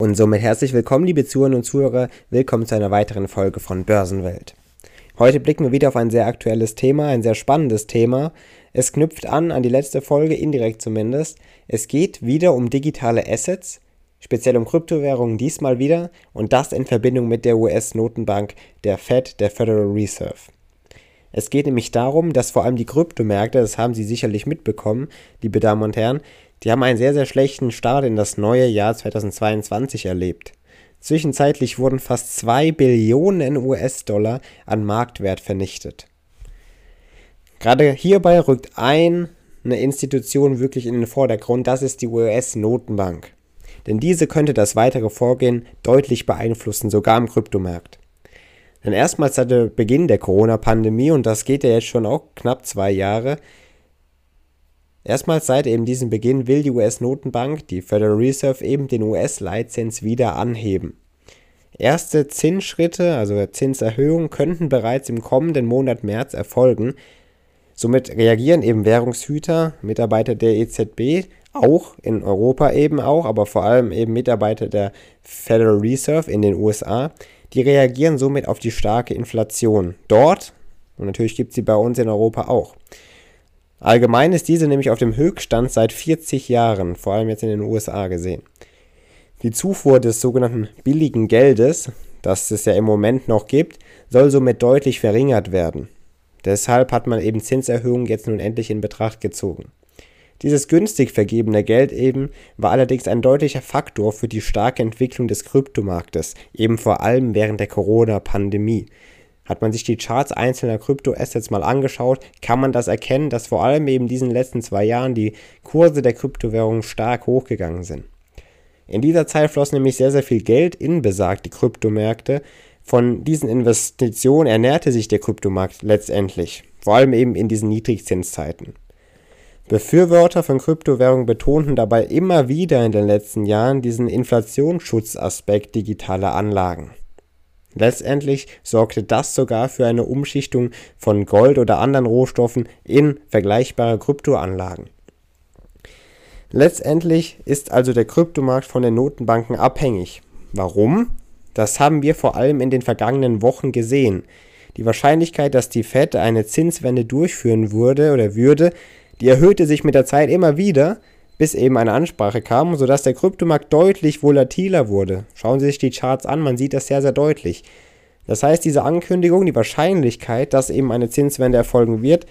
Und somit herzlich willkommen, liebe Zuhörer und Zuhörer. Willkommen zu einer weiteren Folge von Börsenwelt. Heute blicken wir wieder auf ein sehr aktuelles Thema, ein sehr spannendes Thema. Es knüpft an an die letzte Folge, indirekt zumindest. Es geht wieder um digitale Assets, speziell um Kryptowährungen diesmal wieder und das in Verbindung mit der US-Notenbank, der Fed, der Federal Reserve. Es geht nämlich darum, dass vor allem die Kryptomärkte, das haben Sie sicherlich mitbekommen, liebe Damen und Herren, die haben einen sehr, sehr schlechten Start in das neue Jahr 2022 erlebt. Zwischenzeitlich wurden fast 2 Billionen US-Dollar an Marktwert vernichtet. Gerade hierbei rückt ein eine Institution wirklich in den Vordergrund, das ist die US-Notenbank. Denn diese könnte das weitere Vorgehen deutlich beeinflussen, sogar im Kryptomarkt. Denn erstmals seit Beginn der Corona-Pandemie, und das geht ja jetzt schon auch knapp zwei Jahre, Erstmals seit eben diesem Beginn will die US-Notenbank, die Federal Reserve, eben den US-Leitzins wieder anheben. Erste Zinsschritte, also Zinserhöhungen, könnten bereits im kommenden Monat März erfolgen. Somit reagieren eben Währungshüter, Mitarbeiter der EZB, auch in Europa eben auch, aber vor allem eben Mitarbeiter der Federal Reserve in den USA, die reagieren somit auf die starke Inflation dort und natürlich gibt sie bei uns in Europa auch. Allgemein ist diese nämlich auf dem Höchststand seit 40 Jahren, vor allem jetzt in den USA gesehen. Die Zufuhr des sogenannten billigen Geldes, das es ja im Moment noch gibt, soll somit deutlich verringert werden. Deshalb hat man eben Zinserhöhungen jetzt nun endlich in Betracht gezogen. Dieses günstig vergebene Geld eben war allerdings ein deutlicher Faktor für die starke Entwicklung des Kryptomarktes, eben vor allem während der Corona-Pandemie, hat man sich die Charts einzelner Kryptoassets mal angeschaut, kann man das erkennen, dass vor allem eben in diesen letzten zwei Jahren die Kurse der Kryptowährungen stark hochgegangen sind. In dieser Zeit floss nämlich sehr, sehr viel Geld in besagte Kryptomärkte. Von diesen Investitionen ernährte sich der Kryptomarkt letztendlich, vor allem eben in diesen Niedrigzinszeiten. Befürworter von Kryptowährungen betonten dabei immer wieder in den letzten Jahren diesen Inflationsschutzaspekt digitaler Anlagen. Letztendlich sorgte das sogar für eine Umschichtung von Gold oder anderen Rohstoffen in vergleichbare Kryptoanlagen. Letztendlich ist also der Kryptomarkt von den Notenbanken abhängig. Warum? Das haben wir vor allem in den vergangenen Wochen gesehen. Die Wahrscheinlichkeit, dass die Fed eine Zinswende durchführen würde oder würde, die erhöhte sich mit der Zeit immer wieder, bis eben eine Ansprache kam, sodass der Kryptomarkt deutlich volatiler wurde. Schauen Sie sich die Charts an, man sieht das sehr, sehr deutlich. Das heißt, diese Ankündigung, die Wahrscheinlichkeit, dass eben eine Zinswende erfolgen wird,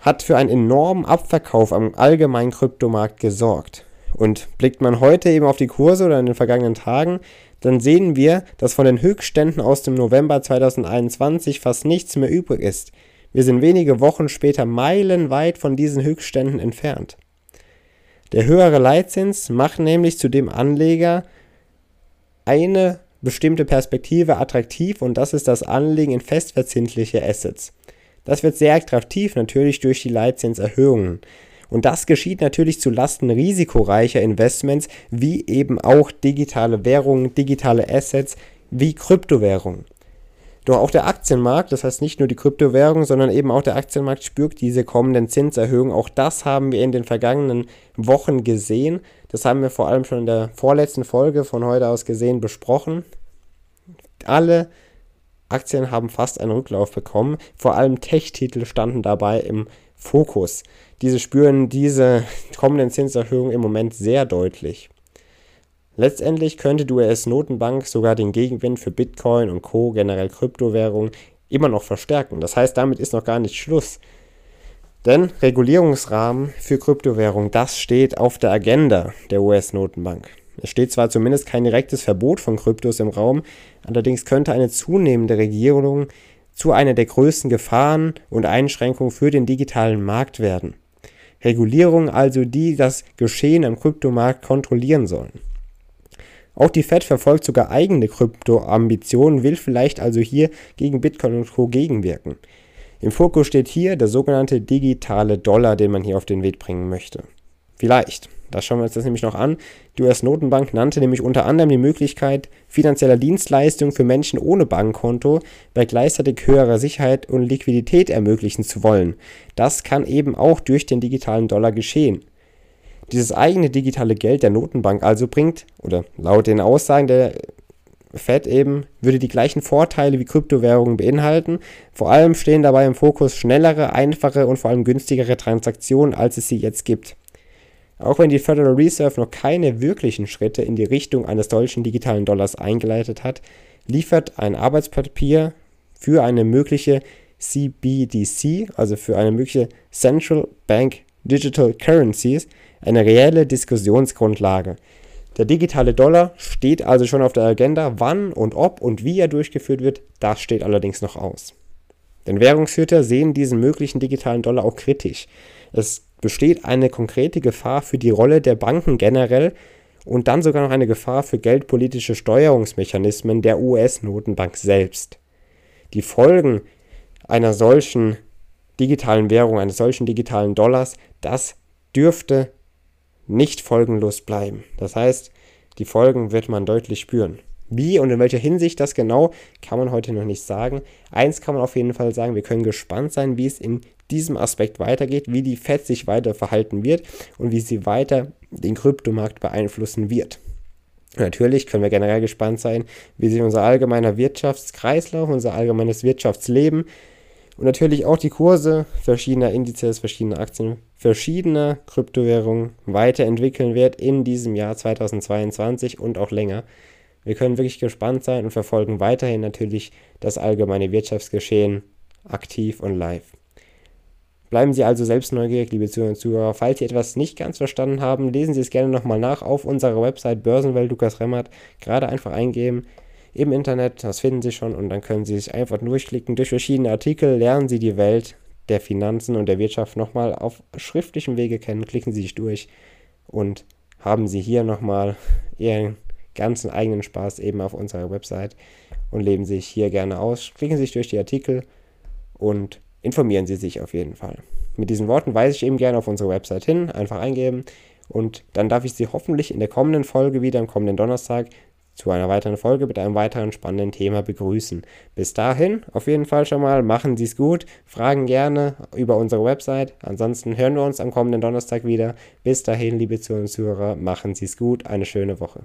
hat für einen enormen Abverkauf am allgemeinen Kryptomarkt gesorgt. Und blickt man heute eben auf die Kurse oder in den vergangenen Tagen, dann sehen wir, dass von den Höchstständen aus dem November 2021 fast nichts mehr übrig ist. Wir sind wenige Wochen später meilenweit von diesen Höchstständen entfernt. Der höhere Leitzins macht nämlich zu dem Anleger eine bestimmte Perspektive attraktiv und das ist das Anlegen in festverzinsliche Assets. Das wird sehr attraktiv natürlich durch die Leitzinserhöhungen. Und das geschieht natürlich zu Lasten risikoreicher Investments wie eben auch digitale Währungen, digitale Assets wie Kryptowährungen. Doch auch der Aktienmarkt, das heißt nicht nur die Kryptowährung, sondern eben auch der Aktienmarkt spürt diese kommenden Zinserhöhungen. Auch das haben wir in den vergangenen Wochen gesehen. Das haben wir vor allem schon in der vorletzten Folge von heute aus gesehen besprochen. Alle Aktien haben fast einen Rücklauf bekommen. Vor allem Tech-Titel standen dabei im Fokus. Diese spüren diese kommenden Zinserhöhungen im Moment sehr deutlich. Letztendlich könnte die US-Notenbank sogar den Gegenwind für Bitcoin und Co., generell Kryptowährungen, immer noch verstärken. Das heißt, damit ist noch gar nicht Schluss. Denn Regulierungsrahmen für Kryptowährungen, das steht auf der Agenda der US-Notenbank. Es steht zwar zumindest kein direktes Verbot von Kryptos im Raum, allerdings könnte eine zunehmende Regulierung zu einer der größten Gefahren und Einschränkungen für den digitalen Markt werden. Regulierungen also, die das Geschehen am Kryptomarkt kontrollieren sollen. Auch die Fed verfolgt sogar eigene Kryptoambitionen, will vielleicht also hier gegen Bitcoin und Co. gegenwirken. Im Fokus steht hier der sogenannte digitale Dollar, den man hier auf den Weg bringen möchte. Vielleicht. Da schauen wir uns das nämlich noch an. Die US-Notenbank nannte nämlich unter anderem die Möglichkeit finanzieller Dienstleistungen für Menschen ohne Bankkonto bei gleichzeitig höherer Sicherheit und Liquidität ermöglichen zu wollen. Das kann eben auch durch den digitalen Dollar geschehen. Dieses eigene digitale Geld der Notenbank also bringt, oder laut den Aussagen der Fed eben, würde die gleichen Vorteile wie Kryptowährungen beinhalten. Vor allem stehen dabei im Fokus schnellere, einfache und vor allem günstigere Transaktionen, als es sie jetzt gibt. Auch wenn die Federal Reserve noch keine wirklichen Schritte in die Richtung eines solchen digitalen Dollars eingeleitet hat, liefert ein Arbeitspapier für eine mögliche CBDC, also für eine mögliche Central Bank Digital Currencies, eine reelle Diskussionsgrundlage. Der digitale Dollar steht also schon auf der Agenda. Wann und ob und wie er durchgeführt wird, das steht allerdings noch aus. Denn Währungshüter sehen diesen möglichen digitalen Dollar auch kritisch. Es besteht eine konkrete Gefahr für die Rolle der Banken generell und dann sogar noch eine Gefahr für geldpolitische Steuerungsmechanismen der US-Notenbank selbst. Die Folgen einer solchen digitalen Währung, eines solchen digitalen Dollars, das dürfte nicht folgenlos bleiben. Das heißt, die Folgen wird man deutlich spüren. Wie und in welcher Hinsicht das genau, kann man heute noch nicht sagen. Eins kann man auf jeden Fall sagen, wir können gespannt sein, wie es in diesem Aspekt weitergeht, wie die Fed sich weiter verhalten wird und wie sie weiter den Kryptomarkt beeinflussen wird. Natürlich können wir generell gespannt sein, wie sich unser allgemeiner Wirtschaftskreislauf, unser allgemeines Wirtschaftsleben und natürlich auch die Kurse verschiedener Indizes, verschiedener Aktien, verschiedener Kryptowährungen weiterentwickeln wird in diesem Jahr 2022 und auch länger. Wir können wirklich gespannt sein und verfolgen weiterhin natürlich das allgemeine Wirtschaftsgeschehen aktiv und live. Bleiben Sie also selbst neugierig, liebe Zuhörer und Zuhörer. Falls Sie etwas nicht ganz verstanden haben, lesen Sie es gerne nochmal nach auf unserer Website Börsenwelt Lukas Remmert. Gerade einfach eingeben im Internet, das finden Sie schon und dann können Sie sich einfach durchklicken. Durch verschiedene Artikel lernen Sie die Welt der Finanzen und der Wirtschaft nochmal auf schriftlichem Wege kennen. Klicken Sie sich durch und haben Sie hier nochmal Ihren ganzen eigenen Spaß eben auf unserer Website und leben sich hier gerne aus. Klicken Sie sich durch die Artikel und informieren Sie sich auf jeden Fall. Mit diesen Worten weise ich eben gerne auf unsere Website hin, einfach eingeben und dann darf ich Sie hoffentlich in der kommenden Folge wieder am kommenden Donnerstag zu einer weiteren Folge mit einem weiteren spannenden Thema begrüßen. Bis dahin, auf jeden Fall schon mal, machen Sie es gut, fragen gerne über unsere Website. Ansonsten hören wir uns am kommenden Donnerstag wieder. Bis dahin, liebe Zuhörer, machen Sie es gut, eine schöne Woche.